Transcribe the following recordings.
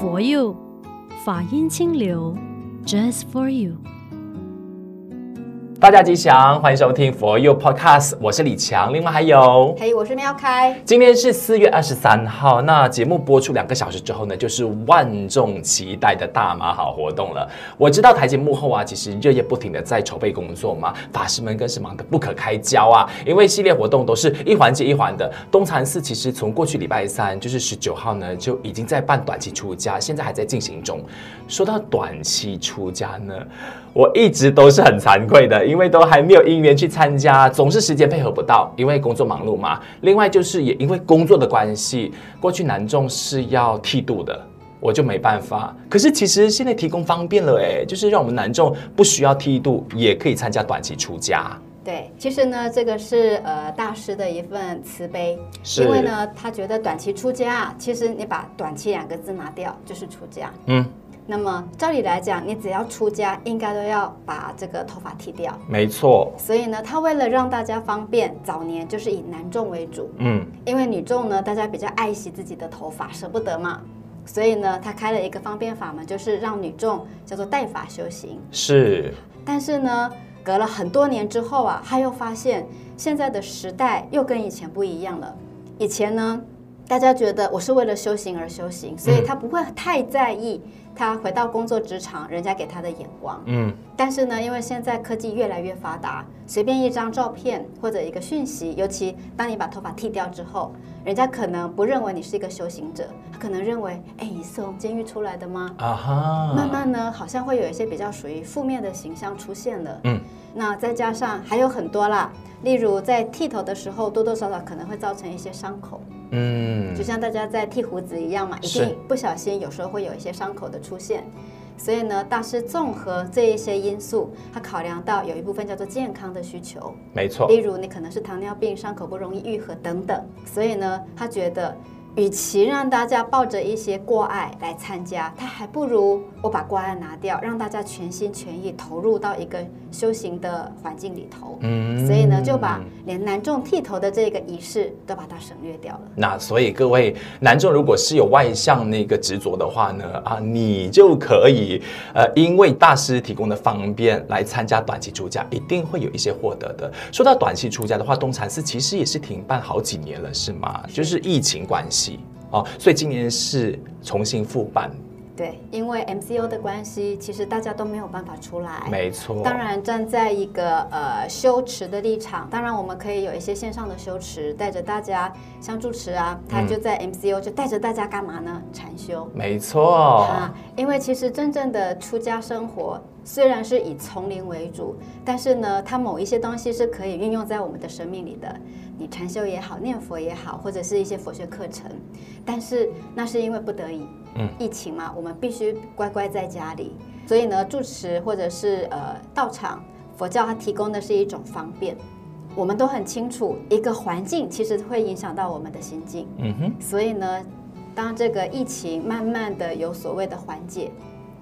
For you，法音清流，Just for you。大家吉祥，欢迎收听 For You Podcast，我是李强，另外还有，嘿，hey, 我是妙开。今天是四月二十三号，那节目播出两个小时之后呢，就是万众期待的大马好活动了。我知道台前幕后啊，其实日夜不停的在筹备工作嘛，法师们更是忙得不可开交啊，因为系列活动都是一环接一环的。东禅寺其实从过去礼拜三，就是十九号呢，就已经在办短期出家，现在还在进行中。说到短期出家呢，我一直都是很惭愧的，因为都还没有姻缘去参加，总是时间配合不到，因为工作忙碌嘛。另外就是也因为工作的关系，过去男众是要剃度的，我就没办法。可是其实现在提供方便了，哎，就是让我们男众不需要剃度，也可以参加短期出家。对，其实呢，这个是呃大师的一份慈悲，因为呢，他觉得短期出家，其实你把“短期”两个字拿掉，就是出家。嗯。那么照理来讲，你只要出家，应该都要把这个头发剃掉。没错。所以呢，他为了让大家方便，早年就是以男众为主。嗯。因为女众呢，大家比较爱惜自己的头发，舍不得嘛。所以呢，他开了一个方便法门，就是让女众叫做带法修行。是。但是呢，隔了很多年之后啊，他又发现现在的时代又跟以前不一样了。以前呢，大家觉得我是为了修行而修行，所以他不会太在意。他回到工作职场，人家给他的眼光。嗯，但是呢，因为现在科技越来越发达，随便一张照片或者一个讯息，尤其当你把头发剃掉之后，人家可能不认为你是一个修行者，他可能认为，哎，你是从监狱出来的吗？啊哈。慢慢呢，好像会有一些比较属于负面的形象出现了。嗯，那再加上还有很多啦，例如在剃头的时候，多多少少可能会造成一些伤口。嗯，就像大家在剃胡子一样嘛，一定不小心，有时候会有一些伤口的出现。所以呢，大师综合这一些因素，他考量到有一部分叫做健康的需求，没错。例如你可能是糖尿病，伤口不容易愈合等等。所以呢，他觉得。与其让大家抱着一些挂碍来参加，他还不如我把挂碍拿掉，让大家全心全意投入到一个修行的环境里头。嗯，所以呢，就把连男众剃头的这个仪式都把它省略掉了。那所以各位男众，如果是有外向那个执着的话呢，啊，你就可以呃，因为大师提供的方便来参加短期出家，一定会有一些获得的。说到短期出家的话，东禅寺其实也是停办好几年了，是吗？是就是疫情关系。哦，所以今年是重新复办。对，因为 MCO 的关系，其实大家都没有办法出来。没错。当然，站在一个呃修持的立场，当然我们可以有一些线上的修持，带着大家像住持啊，他就在 MCO 就带着大家干嘛呢？禅修。没错。啊，因为其实真正的出家生活。虽然是以丛林为主，但是呢，它某一些东西是可以运用在我们的生命里的。你禅修也好，念佛也好，或者是一些佛学课程，但是那是因为不得已，嗯，疫情嘛，我们必须乖乖在家里。所以呢，住持或者是呃道场，佛教它提供的是一种方便。我们都很清楚，一个环境其实会影响到我们的心境。嗯哼。所以呢，当这个疫情慢慢的有所谓的缓解。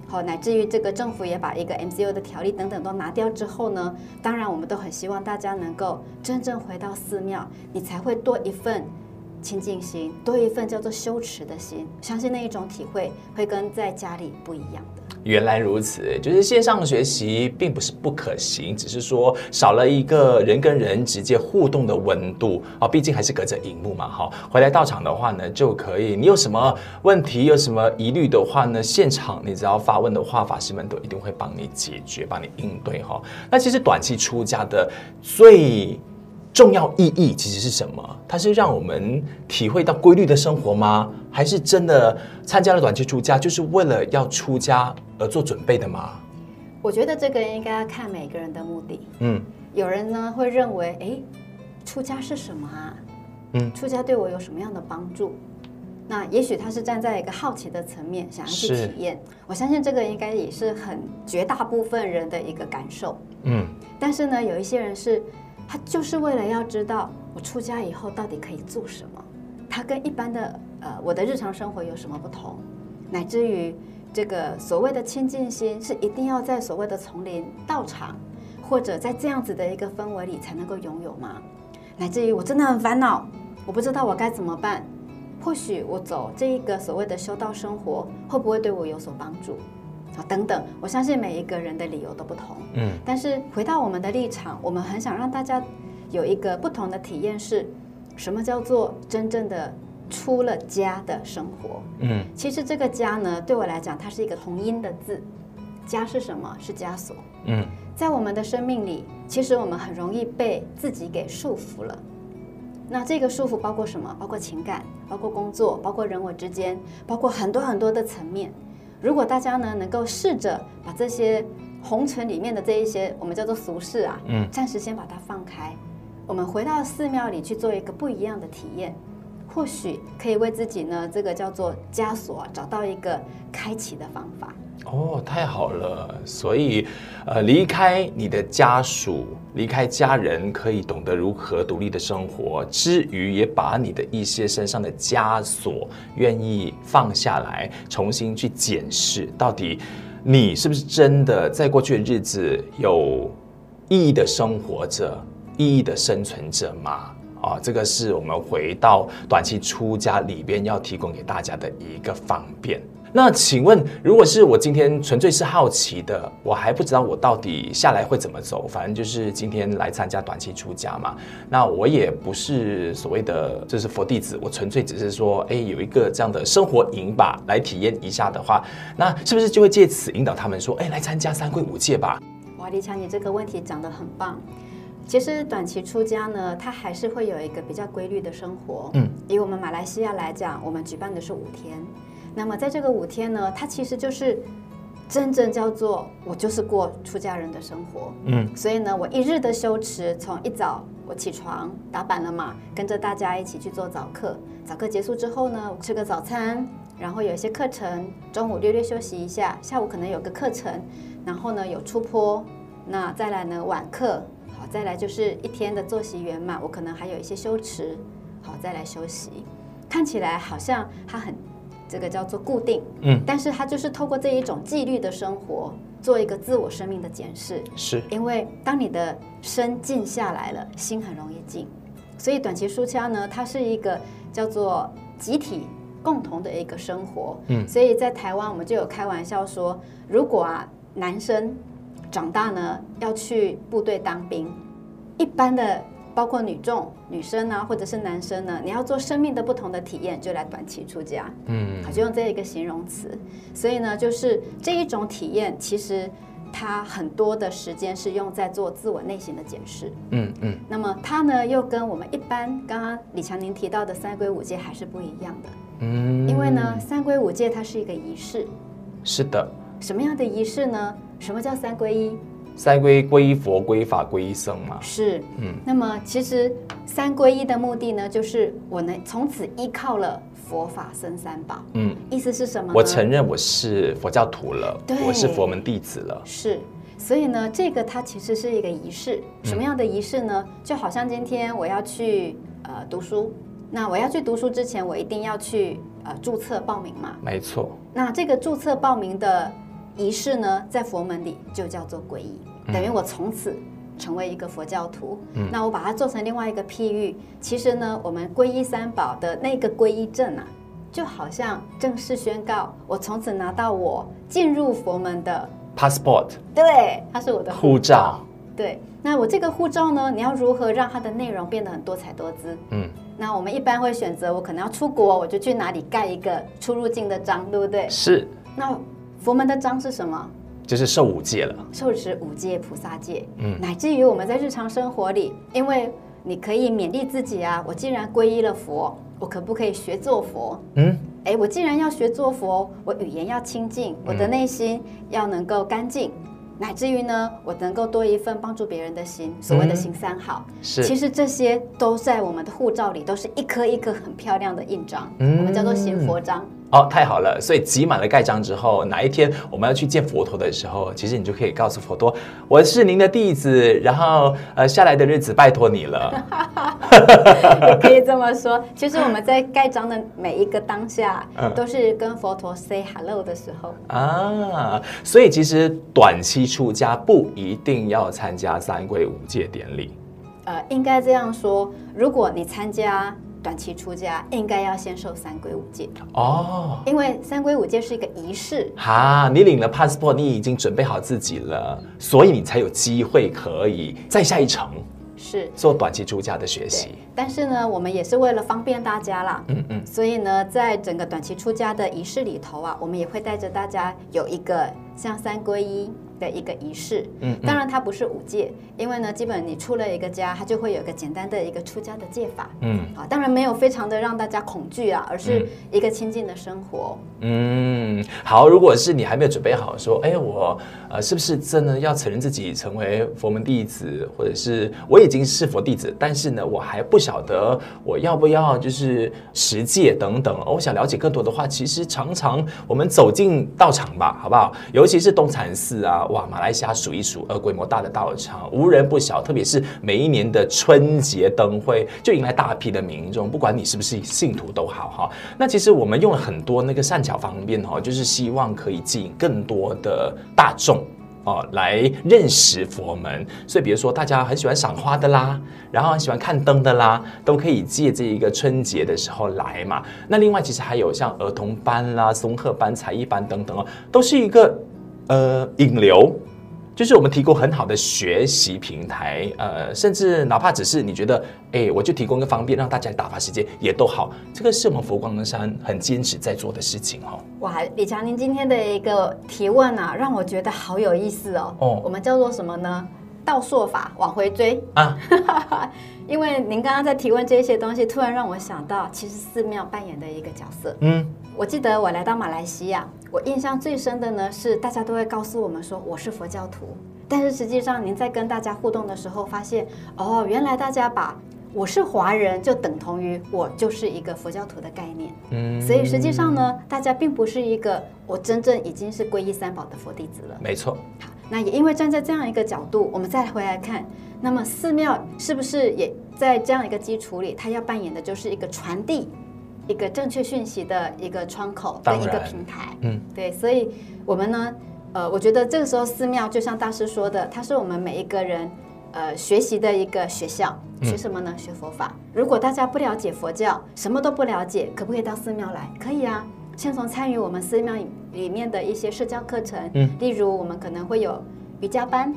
好，乃至于这个政府也把一个 MCO 的条例等等都拿掉之后呢，当然我们都很希望大家能够真正回到寺庙，你才会多一份清净心，多一份叫做羞耻的心，相信那一种体会会跟在家里不一样。原来如此，就是线上学习并不是不可行，只是说少了一个人跟人直接互动的温度啊，毕竟还是隔着荧幕嘛。哈，回来到场的话呢，就可以。你有什么问题，有什么疑虑的话呢，现场你只要发问的话，法师们都一定会帮你解决，帮你应对哈。那其实短期出家的最重要意义其实是什么？它是让我们体会到规律的生活吗？还是真的参加了短期出家，就是为了要出家而做准备的吗？我觉得这个应该要看每个人的目的。嗯，有人呢会认为，哎，出家是什么啊？嗯，出家对我有什么样的帮助？那也许他是站在一个好奇的层面，想要去体验。我相信这个应该也是很绝大部分人的一个感受。嗯，但是呢，有一些人是。他就是为了要知道我出家以后到底可以做什么，他跟一般的呃我的日常生活有什么不同，乃至于这个所谓的清净心是一定要在所谓的丛林道场，或者在这样子的一个氛围里才能够拥有吗？来自于我真的很烦恼，我不知道我该怎么办，或许我走这一个所谓的修道生活，会不会对我有所帮助？啊，等等，我相信每一个人的理由都不同。嗯，但是回到我们的立场，我们很想让大家有一个不同的体验是，什么叫做真正的出了家的生活？嗯，其实这个家呢，对我来讲，它是一个同音的字。家是什么？是枷锁。嗯，在我们的生命里，其实我们很容易被自己给束缚了。那这个束缚包括什么？包括情感，包括工作，包括人我之间，包括很多很多的层面。如果大家呢能够试着把这些红尘里面的这一些我们叫做俗事啊，嗯，暂时先把它放开，我们回到寺庙里去做一个不一样的体验，或许可以为自己呢这个叫做枷锁找到一个开启的方法。哦，太好了！所以，呃，离开你的家属，离开家人，可以懂得如何独立的生活，之余也把你的一些身上的枷锁愿意放下来，重新去检视，到底你是不是真的在过去的日子有意义的生活着，意义的生存着吗？啊、这个是我们回到短期出家里边要提供给大家的一个方便。那请问，如果是我今天纯粹是好奇的，我还不知道我到底下来会怎么走，反正就是今天来参加短期出家嘛。那我也不是所谓的就是佛弟子，我纯粹只是说，哎，有一个这样的生活营吧，来体验一下的话，那是不是就会借此引导他们说，哎，来参加三皈五戒吧？哇，李强，你这个问题讲得很棒。其实短期出家呢，它还是会有一个比较规律的生活。嗯，以我们马来西亚来讲，我们举办的是五天。那么在这个五天呢，它其实就是真正叫做我就是过出家人的生活，嗯，所以呢，我一日的修持，从一早我起床打板了嘛，跟着大家一起去做早课，早课结束之后呢，我吃个早餐，然后有一些课程，中午略略休息一下，下午可能有个课程，然后呢有出坡，那再来呢晚课，好，再来就是一天的作息圆满，我可能还有一些修持，好，再来休息，看起来好像它很。这个叫做固定，嗯，但是它就是透过这一种纪律的生活，做一个自我生命的检视。是，因为当你的身静下来了，心很容易静，所以短期出家呢，它是一个叫做集体共同的一个生活。嗯，所以在台湾我们就有开玩笑说，如果啊男生长大呢要去部队当兵，一般的。包括女众、女生啊，或者是男生呢，你要做生命的不同的体验，就来短期出家。嗯，好，就用这一个形容词。所以呢，就是这一种体验，其实它很多的时间是用在做自我内心的检视。嗯嗯。那么它呢，又跟我们一般刚刚李强您提到的三规五戒还是不一样的。嗯。因为呢，三规五戒它是一个仪式。是的。什么样的仪式呢？什么叫三皈依？三皈皈依佛、皈依法、皈依僧嘛，是，嗯，那么其实三皈依的目的呢，就是我能从此依靠了佛法僧三宝，嗯，意思是什么呢？我承认我是佛教徒了，对，我是佛门弟子了，是，所以呢，这个它其实是一个仪式，什么样的仪式呢？嗯，就好像今天我要去呃读书，那我要去读书之前，我一定要去呃注册报名嘛，没错，那这个注册报名的仪式呢，在佛门里就叫做皈依。等于我从此成为一个佛教徒，嗯，那我把它做成另外一个譬喻，其实呢，我们皈依三宝的那个皈依证啊，就好像正式宣告我从此拿到我进入佛门的 passport，对，它是我的护照，对。那我这个护照呢，你要如何让它的内容变得很多彩多姿？嗯，那我们一般会选择，我可能要出国，我就去哪里盖一个出入境的章，对不对？是。那佛门的章是什么？就是受五戒了，受持五戒菩萨戒，嗯，乃至于我们在日常生活里，因为你可以勉励自己啊，我既然皈依了佛，我可不可以学做佛？嗯，哎，我既然要学做佛，我语言要清净，我的内心要能够干净。嗯乃至于呢，我能够多一份帮助别人的心，所谓的行三好，嗯、是，其实这些都在我们的护照里，都是一颗一颗很漂亮的印章，嗯、我们叫做行佛章。哦，太好了！所以集满了盖章之后，哪一天我们要去见佛陀的时候，其实你就可以告诉佛陀，我是您的弟子，然后呃，下来的日子拜托你了。也 可以这么说。其实我们在盖章的每一个当下，嗯、都是跟佛陀 say hello 的时候啊。所以其实短期出家不一定要参加三皈五戒典礼。呃，应该这样说，如果你参加短期出家，应该要先受三皈五戒哦，因为三皈五戒是一个仪式。哈，你领了 passport，你已经准备好自己了，所以你才有机会可以再下一程，是做短期出家的学习。但是呢，我们也是为了方便大家啦，嗯嗯，所以呢，在整个短期出家的仪式里头啊，我们也会带着大家有一个像三皈依。的一个仪式，嗯，当然它不是五戒，因为呢，基本你出了一个家，它就会有一个简单的一个出家的戒法，嗯，啊，当然没有非常的让大家恐惧啊，而是一个亲近的生活，嗯，好，如果是你还没有准备好说，哎，我呃是不是真的要承认自己成为佛门弟子，或者是我已经是佛弟子，但是呢，我还不晓得我要不要就是持戒等等，我想了解更多的话，其实常常我们走进道场吧，好不好？尤其是东禅寺啊。哇，马来西亚数一数二规模大的道场，无人不晓。特别是每一年的春节灯会，就迎来大批的民众，不管你是不是信徒都好哈。那其实我们用了很多那个善巧方便哈，就是希望可以吸引更多的大众哦来认识佛门。所以，比如说大家很喜欢赏花的啦，然后很喜欢看灯的啦，都可以借这一个春节的时候来嘛。那另外，其实还有像儿童班啦、松鹤班、才艺班等等哦，都是一个。呃，引流就是我们提供很好的学习平台，呃，甚至哪怕只是你觉得，哎，我就提供个方便，让大家打发时间也都好。这个是我们佛光山很坚持在做的事情哦。哇，李强，您今天的一个提问啊，让我觉得好有意思哦。哦，我们叫做什么呢？倒说法往回追啊，因为您刚刚在提问这些东西，突然让我想到，其实寺庙扮演的一个角色。嗯，我记得我来到马来西亚。我印象最深的呢，是大家都会告诉我们说我是佛教徒，但是实际上您在跟大家互动的时候，发现哦，原来大家把我是华人就等同于我就是一个佛教徒的概念。嗯，所以实际上呢，大家并不是一个我真正已经是皈依三宝的佛弟子了。没错。好，那也因为站在这样一个角度，我们再回来看，那么寺庙是不是也在这样一个基础里，它要扮演的就是一个传递。一个正确讯息的一个窗口的一个平台，嗯，对，所以我们呢，呃，我觉得这个时候寺庙就像大师说的，它是我们每一个人呃学习的一个学校，学什么呢？学佛法。如果大家不了解佛教，什么都不了解，可不可以到寺庙来？可以啊，先从参与我们寺庙里面的一些社交课程，嗯，例如我们可能会有瑜伽班，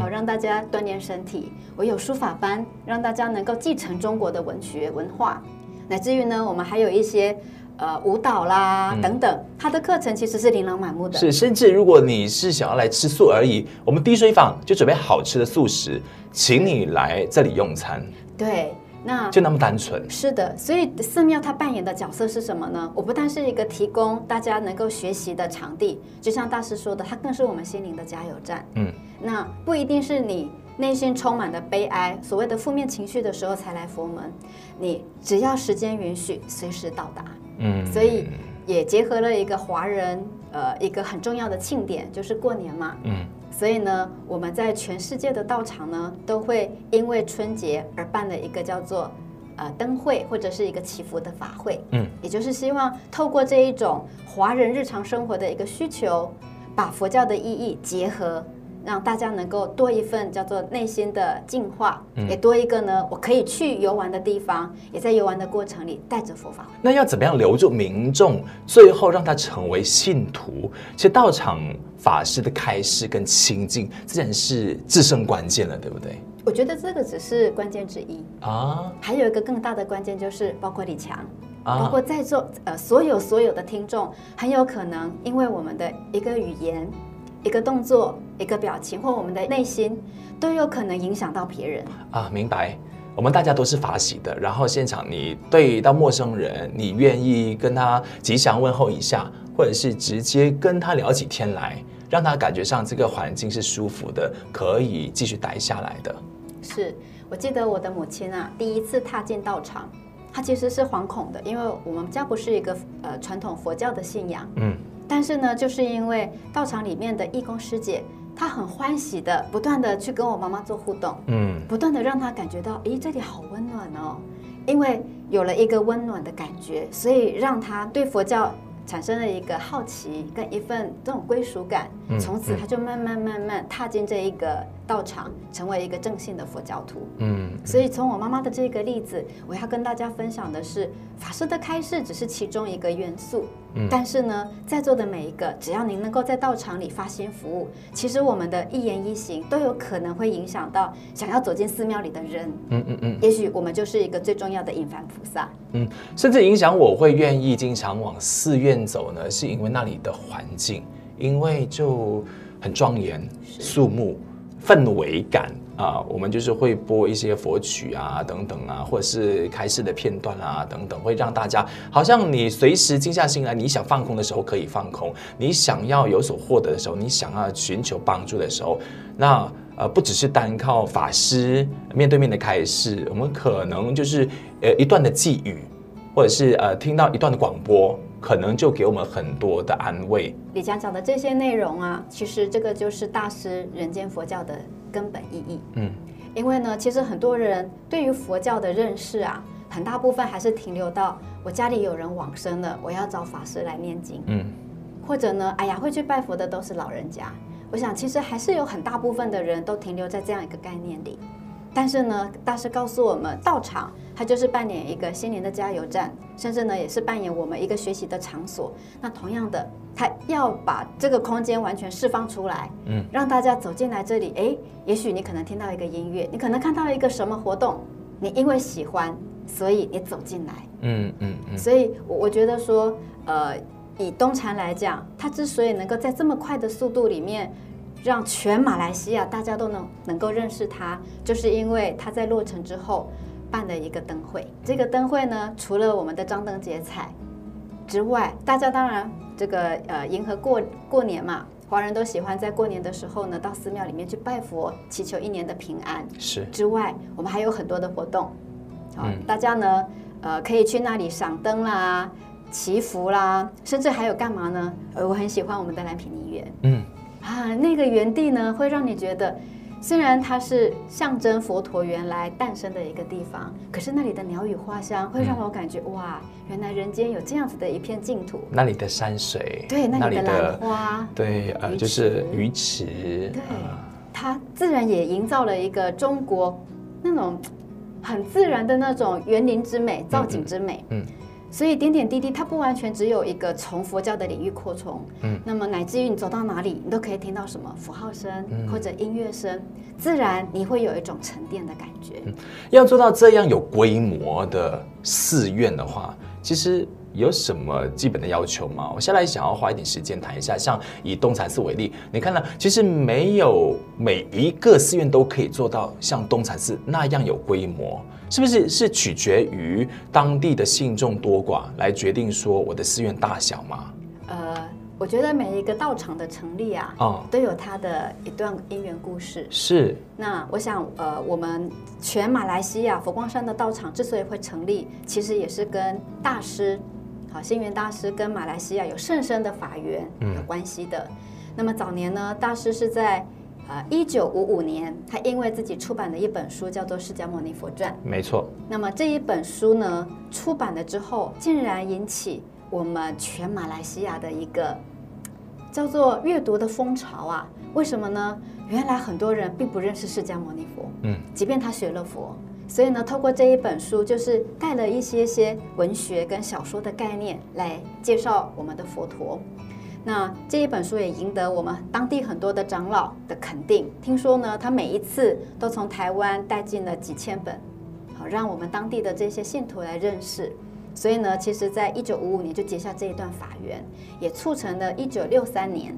好让大家锻炼身体；我有书法班，让大家能够继承中国的文学文化。乃至于呢，我们还有一些呃舞蹈啦等等，它的课程其实是琳琅满目的。是，甚至如果你是想要来吃素而已，我们滴水坊就准备好吃的素食，请你来这里用餐。对，那就那么单纯。是的，所以寺庙它扮演的角色是什么呢？我不但是一个提供大家能够学习的场地，就像大师说的，它更是我们心灵的加油站。嗯，那不一定是你。内心充满了悲哀，所谓的负面情绪的时候才来佛门，你只要时间允许，随时到达。嗯，所以也结合了一个华人呃一个很重要的庆典，就是过年嘛。嗯，所以呢，我们在全世界的道场呢，都会因为春节而办了一个叫做呃灯会或者是一个祈福的法会。嗯，也就是希望透过这一种华人日常生活的一个需求，把佛教的意义结合。让大家能够多一份叫做内心的净化，嗯、也多一个呢，我可以去游玩的地方，也在游玩的过程里带着佛法。那要怎么样留住民众，最后让他成为信徒？其实道场法师的开示跟清净，自然是至胜关键了，对不对？我觉得这个只是关键之一啊，还有一个更大的关键就是，包括李强，啊、包括在座呃所有所有的听众，很有可能因为我们的一个语言。一个动作、一个表情，或我们的内心，都有可能影响到别人啊！明白，我们大家都是法喜的。然后现场，你对到陌生人，你愿意跟他吉祥问候一下，或者是直接跟他聊起天来，让他感觉上这个环境是舒服的，可以继续待下来的。是我记得我的母亲啊，第一次踏进道场，她其实是惶恐的，因为我们家不是一个呃传统佛教的信仰。嗯。但是呢，就是因为道场里面的义工师姐，她很欢喜的，不断的去跟我妈妈做互动，嗯，不断的让她感觉到，咦，这里好温暖哦，因为有了一个温暖的感觉，所以让她对佛教产生了一个好奇跟一份这种归属感，从此她就慢慢慢慢踏进这一个道场，成为一个正信的佛教徒。嗯，所以从我妈妈的这个例子，我要跟大家分享的是，法师的开示只是其中一个元素。嗯，但是呢，在座的每一个，只要您能够在道场里发心服务，其实我们的一言一行都有可能会影响到想要走进寺庙里的人。嗯嗯嗯，也许我们就是一个最重要的引凡菩萨。嗯，甚至影响我会愿意经常往寺院走呢，是因为那里的环境，因为就很庄严、肃穆。氛围感啊，我们就是会播一些佛曲啊，等等啊，或者是开示的片段啊，等等，会让大家好像你随时静下心来，你想放空的时候可以放空，你想要有所获得的时候，你想要寻求帮助的时候，那呃不只是单靠法师面对面的开示，我们可能就是呃一段的寄语，或者是呃听到一段的广播。可能就给我们很多的安慰。李讲讲的这些内容啊，其实这个就是大师人间佛教的根本意义。嗯，因为呢，其实很多人对于佛教的认识啊，很大部分还是停留到我家里有人往生了，我要找法师来念经。嗯，或者呢，哎呀，会去拜佛的都是老人家。我想，其实还是有很大部分的人都停留在这样一个概念里。但是呢，大师告诉我们，道场它就是扮演一个心灵的加油站，甚至呢，也是扮演我们一个学习的场所。那同样的，他要把这个空间完全释放出来，嗯，让大家走进来这里。哎，也许你可能听到一个音乐，你可能看到一个什么活动，你因为喜欢，所以你走进来，嗯嗯嗯。所以，我我觉得说，呃，以东禅来讲，它之所以能够在这么快的速度里面。让全马来西亚大家都能能够认识他，就是因为他在落成之后办了一个灯会。这个灯会呢，除了我们的张灯结彩之外，大家当然这个呃迎合过过年嘛，华人都喜欢在过年的时候呢到寺庙里面去拜佛，祈求一年的平安。是之外，我们还有很多的活动，好，嗯，大家呢呃可以去那里赏灯啦、祈福啦，甚至还有干嘛呢？呃，我很喜欢我们的蓝毗尼园，嗯。啊，那个园地呢，会让你觉得，虽然它是象征佛陀原来诞生的一个地方，可是那里的鸟语花香会让我感觉，嗯、哇，原来人间有这样子的一片净土。那里的山水，对，那里的兰花，对，呃，就是鱼池，对，它自然也营造了一个中国那种很自然的那种园林之美、造景之美，嗯所以点点滴滴，它不完全只有一个从佛教的领域扩充，嗯，那么乃至于你走到哪里，你都可以听到什么符号声或者音乐声，自然你会有一种沉淀的感觉。嗯，要做到这样有规模的寺院的话，其实有什么基本的要求吗？我下来想要花一点时间谈一下，像以东禅寺为例，你看到其实没有每一个寺院都可以做到像东禅寺那样有规模。是不是是取决于当地的信众多寡来决定说我的寺院大小吗？呃，我觉得每一个道场的成立啊，哦，都有它的一段因缘故事。是。那我想，呃，我们全马来西亚佛光山的道场之所以会成立，其实也是跟大师，好，星云大师跟马来西亚有甚深的法缘有关系的。嗯。那么早年呢，大师是在。啊，一九五五年，他因为自己出版的一本书，叫做《释迦牟尼佛传》。没错。那么这一本书呢，出版了之后，竟然引起我们全马来西亚的一个叫做阅读的风潮啊！为什么呢？原来很多人并不认识释迦牟尼佛，嗯，即便他学了佛，所以呢，透过这一本书，就是带了一些些文学跟小说的概念来介绍我们的佛陀。那这一本书也赢得我们当地很多的长老的肯定。听说呢，他每一次都从台湾带进了几千本，好让我们当地的这些信徒来认识。所以呢，其实在一九五五年就结下这一段法缘，也促成了一九六三年，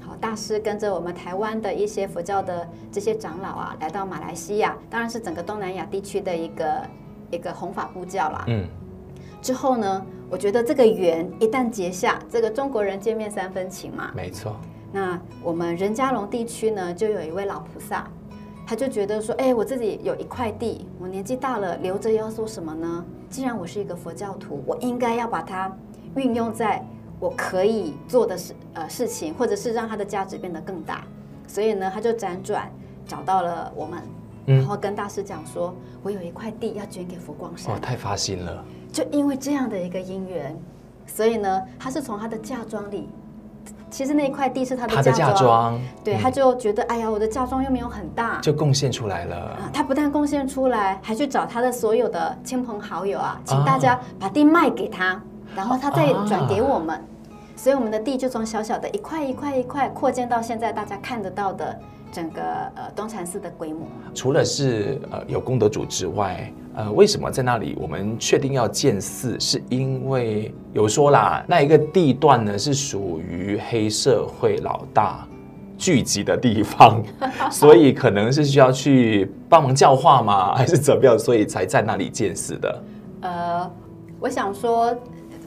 好大师跟着我们台湾的一些佛教的这些长老啊，来到马来西亚，当然是整个东南亚地区的一个一个弘法布教啦。嗯。之后呢，我觉得这个缘一旦结下，这个中国人见面三分情嘛。没错。那我们任嘉龙地区呢，就有一位老菩萨，他就觉得说，哎，我自己有一块地，我年纪大了，留着要做什么呢？既然我是一个佛教徒，我应该要把它运用在我可以做的事呃事情，或者是让它的价值变得更大。所以呢，他就辗转找到了我们，然后跟大师讲说，嗯、我有一块地要捐给佛光山。哦，太发心了。就因为这样的一个因缘，所以呢，他是从他的嫁妆里其实那一块地是他的嫁妆，对，他就觉得，哎呀，我的嫁妆又没有很大，就贡献出来了。啊，他不但贡献出来，还去找他的所有的亲朋好友啊，请大家把地卖给他，然后他再转给我们，所以我们的地就从小小的一块一块一块扩建到现在大家看得到的整个呃东禅寺的规模。除了是呃有功德主之外。呃，为什么在那里我们确定要建寺？是因为有说啦，那一个地段呢是属于黑社会老大聚集的地方，所以可能是需要去帮忙教化吗？还是怎么样？所以才在那里建寺的。呃，我想说，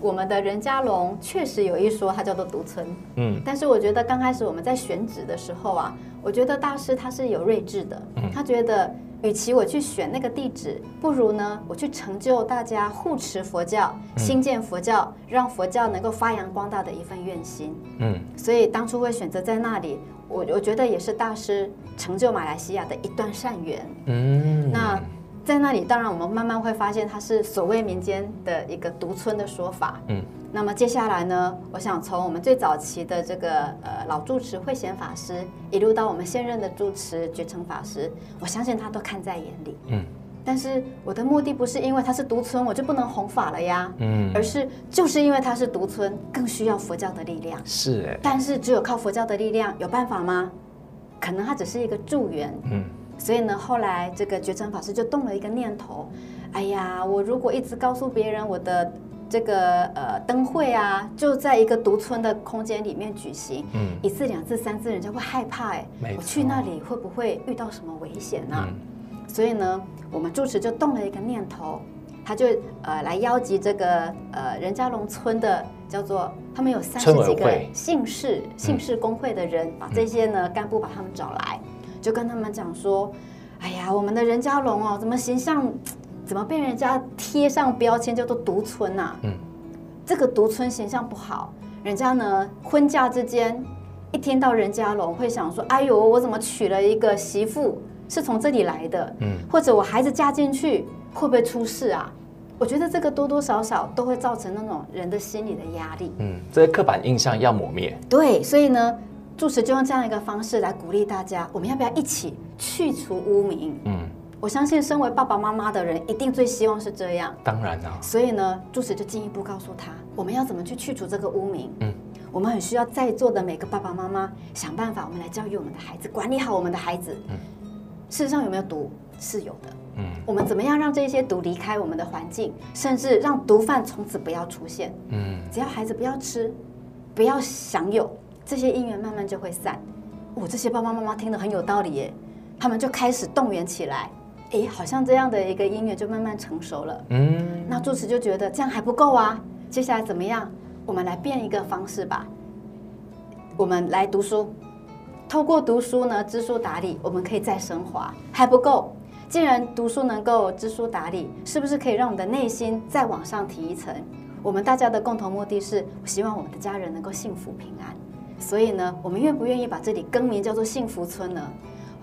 我们的任嘉龙确实有一说，它叫做独村。嗯，但是我觉得刚开始我们在选址的时候啊，我觉得大师他是有睿智的，他觉得。与其我去选那个地址，不如呢，我去成就大家护持佛教、兴建佛教，让佛教能够发扬光大的一份愿心。嗯，所以当初会选择在那里，我我觉得也是大师成就马来西亚的一段善缘。嗯，那。在那里，当然我们慢慢会发现，它是所谓民间的一个独村的说法。嗯，那么接下来呢，我想从我们最早期的这个呃老住持慧贤法师，一路到我们现任的住持觉成法师，我相信他都看在眼里。嗯，但是我的目的不是因为他是独村，我就不能弘法了呀。嗯，而是就是因为他是独村，更需要佛教的力量。是哎，但是只有靠佛教的力量有办法吗？可能他只是一个助缘。嗯。所以呢，后来这个觉成法师就动了一个念头，哎呀，我如果一直告诉别人我的这个呃灯会啊，就在一个独村的空间里面举行，嗯，一次、两次、三次，人家会害怕，哎，我去那里会不会遇到什么危险呢？所以呢，我们住持就动了一个念头，他就呃来邀集这个呃任家龙村的叫做他们有三十几个姓氏姓氏工会的人，把这些呢干部把他们找来。就跟他们讲说，哎呀，我们的任家龙哦，怎么形象，怎么被人家贴上标签叫做独村呐、啊？嗯，这个独村形象不好，人家呢婚嫁之间一听到任家龙会想说，哎呦，我怎么娶了一个媳妇是从这里来的？嗯，或者我孩子嫁进去会不会出事啊？我觉得这个多多少少都会造成那种人的心理的压力。嗯，这些刻板印象要抹灭。对，所以呢。住持就用这样一个方式来鼓励大家，我们要不要一起去除污名？嗯，我相信身为爸爸妈妈的人一定最希望是这样。当然了。所以呢，住持就进一步告诉他，我们要怎么去去除这个污名？嗯，我们很需要在座的每个爸爸妈妈想办法，我们来教育我们的孩子，管理好我们的孩子。嗯，事实上有没有毒？是有的。嗯，我们怎么样让这些毒离开我们的环境，甚至让毒贩从此不要出现？嗯，只要孩子不要吃，不要享有。这些因缘慢慢就会散，我、哦、这些爸爸妈妈听得很有道理耶，他们就开始动员起来，哎，好像这样的一个音乐就慢慢成熟了。嗯，那住持就觉得这样还不够啊，接下来怎么样？我们来变一个方式吧，我们来读书，透过读书呢，知书达理，我们可以再升华，还不够。既然读书能够知书达理，是不是可以让我们的内心再往上提一层？我们大家的共同目的是，希望我们的家人能够幸福平安。所以呢，我们愿不愿意把这里更名叫做幸福村呢？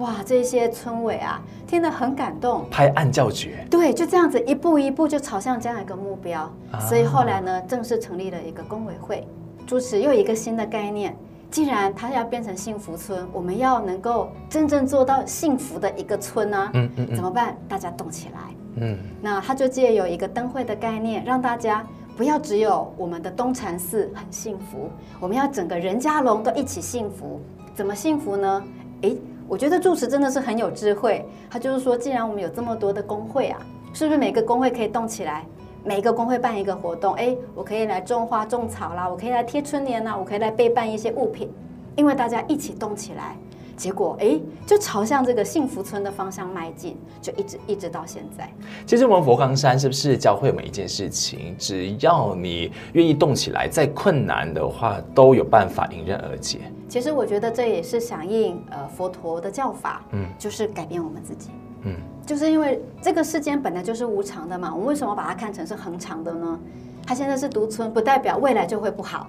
哇，这些村委啊，听得很感动，拍案叫绝。对，就这样子一步一步就朝向这样一个目标。啊、所以后来呢，正式成立了一个工委会，主持又一个新的概念。既然它要变成幸福村，我们要能够真正做到幸福的一个村呢、啊？嗯嗯，嗯怎么办？大家动起来。嗯，那他就借有一个灯会的概念，让大家。不要只有我们的东禅寺很幸福，我们要整个任家龙都一起幸福。怎么幸福呢？诶，我觉得住持真的是很有智慧。他就是说，既然我们有这么多的工会啊，是不是每个工会可以动起来？每一个工会办一个活动，诶，我可以来种花种草啦，我可以来贴春联啦，我可以来备办一些物品，因为大家一起动起来。结果哎，就朝向这个幸福村的方向迈进，就一直一直到现在。其实我们佛冈山是不是教会我们一件事情？只要你愿意动起来，再困难的话都有办法迎刃而解。其实我觉得这也是响应呃佛陀的教法，嗯，就是改变我们自己，嗯，就是因为这个世间本来就是无常的嘛，我们为什么把它看成是恒常的呢？它现在是独村，不代表未来就会不好。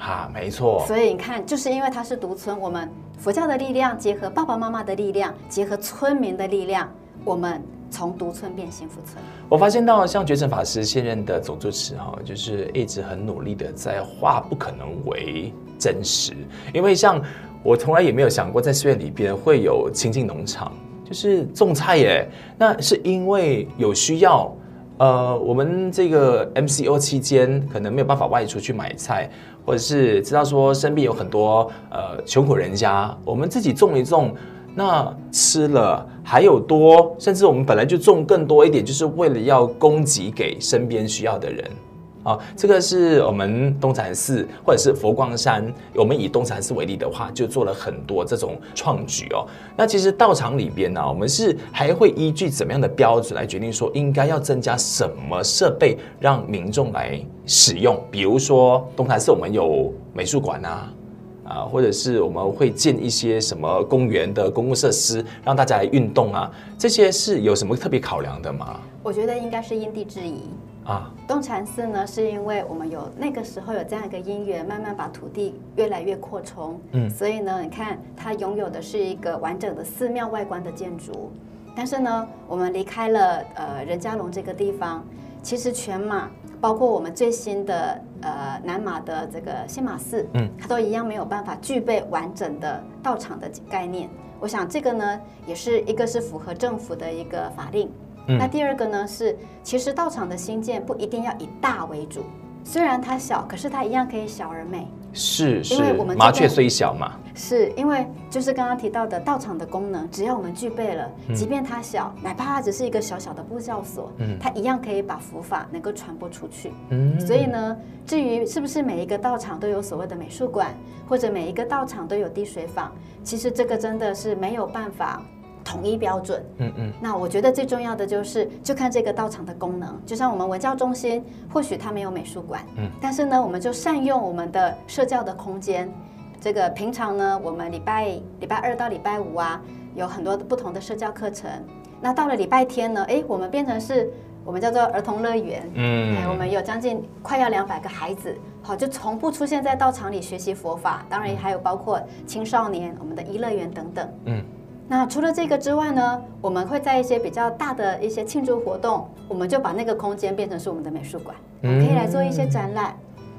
哈，没错。所以你看，就是因为它是独村，我们佛教的力量结合爸爸妈妈的力量，结合村民的力量，我们从独村变幸福村。我发现到像觉诚法师现任的总住持哈，就是一直很努力的在化不可能为真实。因为像我从来也没有想过，在寺院里边会有清境农场，就是种菜耶。那是因为有需要。呃，我们这个 MCO 期间可能没有办法外出去买菜，或者是知道说身边有很多呃穷苦人家，我们自己种一种，那吃了还有多，甚至我们本来就种更多一点，就是为了要供给给身边需要的人。啊，这个是我们东禅寺或者是佛光山，我们以东禅寺为例的话，就做了很多这种创举哦。那其实道场里边呢，我们是还会依据怎么样的标准来决定说应该要增加什么设备让民众来使用？比如说东禅寺我们有美术馆啊，啊，或者是我们会建一些什么公园的公共设施让大家来运动啊，这些是有什么特别考量的吗？我觉得应该是因地制宜。啊，东禅寺呢，是因为我们有那个时候有这样一个因缘，慢慢把土地越来越扩充，嗯，所以呢，你看它拥有的是一个完整的寺庙外观的建筑。但是呢，我们离开了呃任家龙这个地方，其实全马包括我们最新的呃南马的这个新马寺，嗯，它都一样没有办法具备完整的道场的概念。我想这个呢，也是一个是符合政府的一个法令。那第二个呢是，其实道场的新建不一定要以大为主，虽然它小，可是它一样可以小而美。是是，因为我们麻雀虽小嘛。是因为就是刚刚提到的道场的功能，只要我们具备了，即便它小，哪怕它只是一个小小的布教所，嗯，它一样可以把佛法能够传播出去。嗯，所以呢，至于是不是每一个道场都有所谓的美术馆，或者每一个道场都有滴水坊，其实这个真的是没有办法。统一标准，嗯嗯，那我觉得最重要的就是，就看这个道场的功能。就像我们文教中心，或许它没有美术馆，嗯，但是呢，我们就善用我们的社教的空间。这个平常呢，我们礼拜礼拜二到礼拜五啊，有很多不同的社教课程。那到了礼拜天呢，哎，我们变成是我们叫做儿童乐园，嗯，我们有将近快要两百个孩子，好，就从不出现在道场里学习佛法。当然还有包括青少年，我们的一乐园等等，嗯。那除了这个之外呢，我们会在一些比较大的一些庆祝活动，我们就把那个空间变成是我们的美术馆，可以来做一些展览。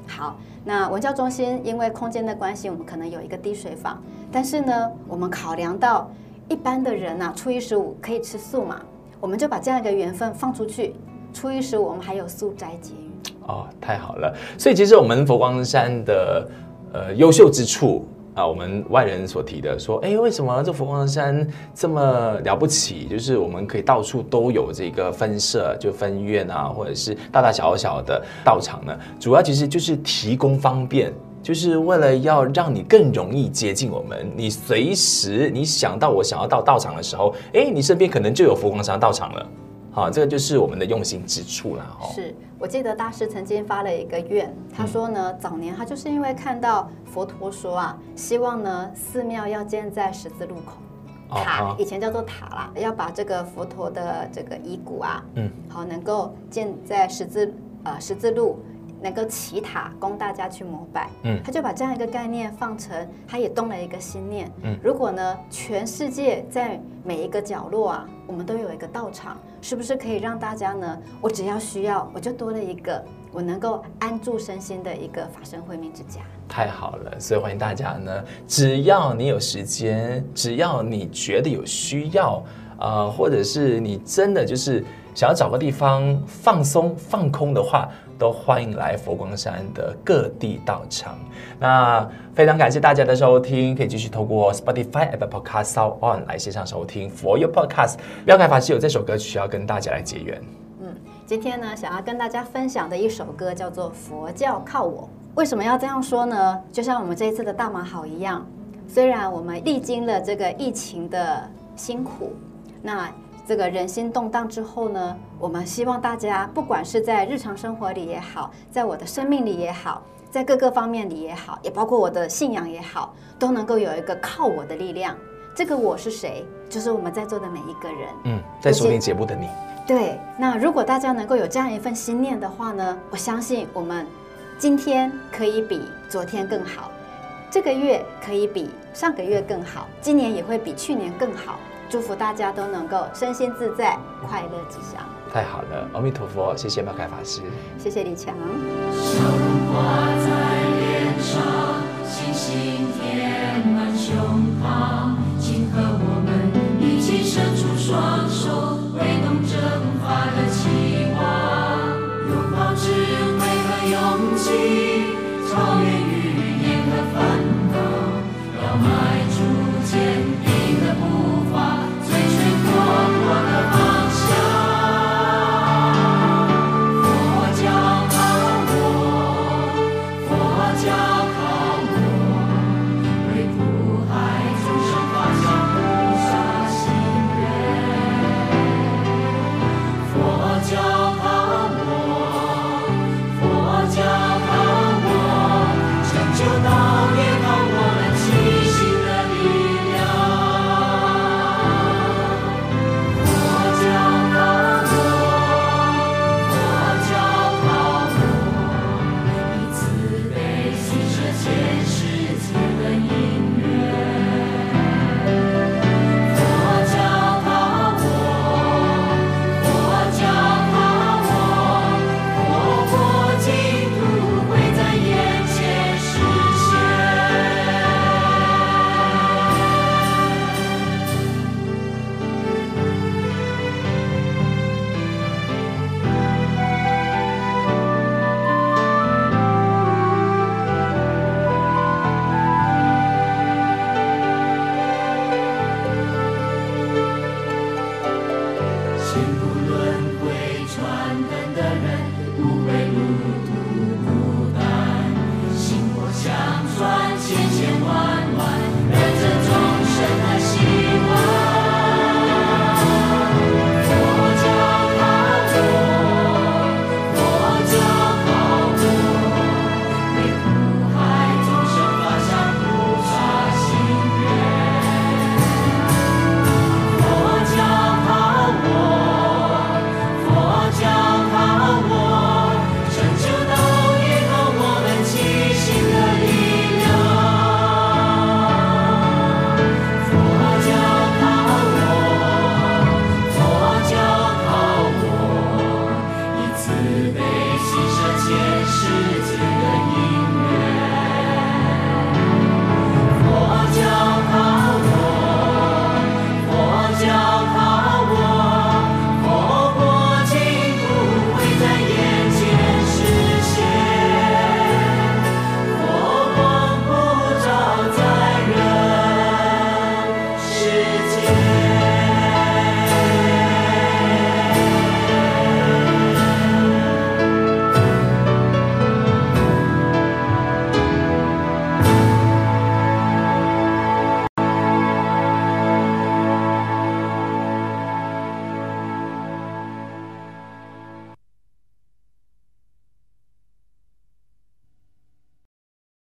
好，那文教中心因为空间的关系，我们可能有一个滴水坊，但是呢，我们考量到一般的人啊，初一十五可以吃素嘛，我们就把这样一个缘分放出去。初一十五我们还有素斋节语。哦，太好了。所以其实我们佛光山的呃优秀之处。啊，我们外人所提的说，哎，为什么这佛光山这么了不起？就是我们可以到处都有这个分社，就分院啊，或者是大大小小的道场呢。主要其实就是提供方便，就是为了要让你更容易接近我们。你随时你想到我想要到道场的时候，哎，你身边可能就有佛光山道场了。好，这个就是我们的用心之处了。是我记得大师曾经发了一个愿，他说呢，早年他就是因为看到佛陀说啊，希望呢寺庙要建在十字路口，塔以前叫做塔啦，要把这个佛陀的这个遗骨啊，嗯，好能够建在十字呃十字路。能够起塔供大家去膜拜，嗯，他就把这样一个概念放成，他也动了一个心念，嗯，如果呢，全世界在每一个角落啊，我们都有一个道场，是不是可以让大家呢？我只要需要，我就多了一个我能够安住身心的一个法身慧命之家。太好了，所以欢迎大家呢，只要你有时间，只要你觉得有需要，啊、呃，或者是你真的就是想要找个地方放松放空的话。都欢迎来佛光山的各地道场。那非常感谢大家的收听，可以继续透过 Spotify、Apple Podcast、Sound On 来线上收听 For Your Podcast。妙开法师有这首歌曲要跟大家来结缘。嗯，今天呢，想要跟大家分享的一首歌叫做《佛教靠我》。为什么要这样说呢？就像我们这一次的大马好一样，虽然我们历经了这个疫情的辛苦，那。这个人心动荡之后呢，我们希望大家不管是在日常生活里也好，在我的生命里也好，在各个方面里也好，也包括我的信仰也好，都能够有一个靠我的力量。这个我是谁？就是我们在座的每一个人。嗯，在收听节目的你。对，那如果大家能够有这样一份心念的话呢，我相信我们今天可以比昨天更好，这个月可以比上个月更好，今年也会比去年更好。祝福大家都能够身心自在，快乐吉祥。太好了，阿弥陀佛，谢谢麦凯法师，谢谢李强。在脸上，星星满胸膛，请和我们一起伸出双手，挥动的望，拥抱智慧和勇气。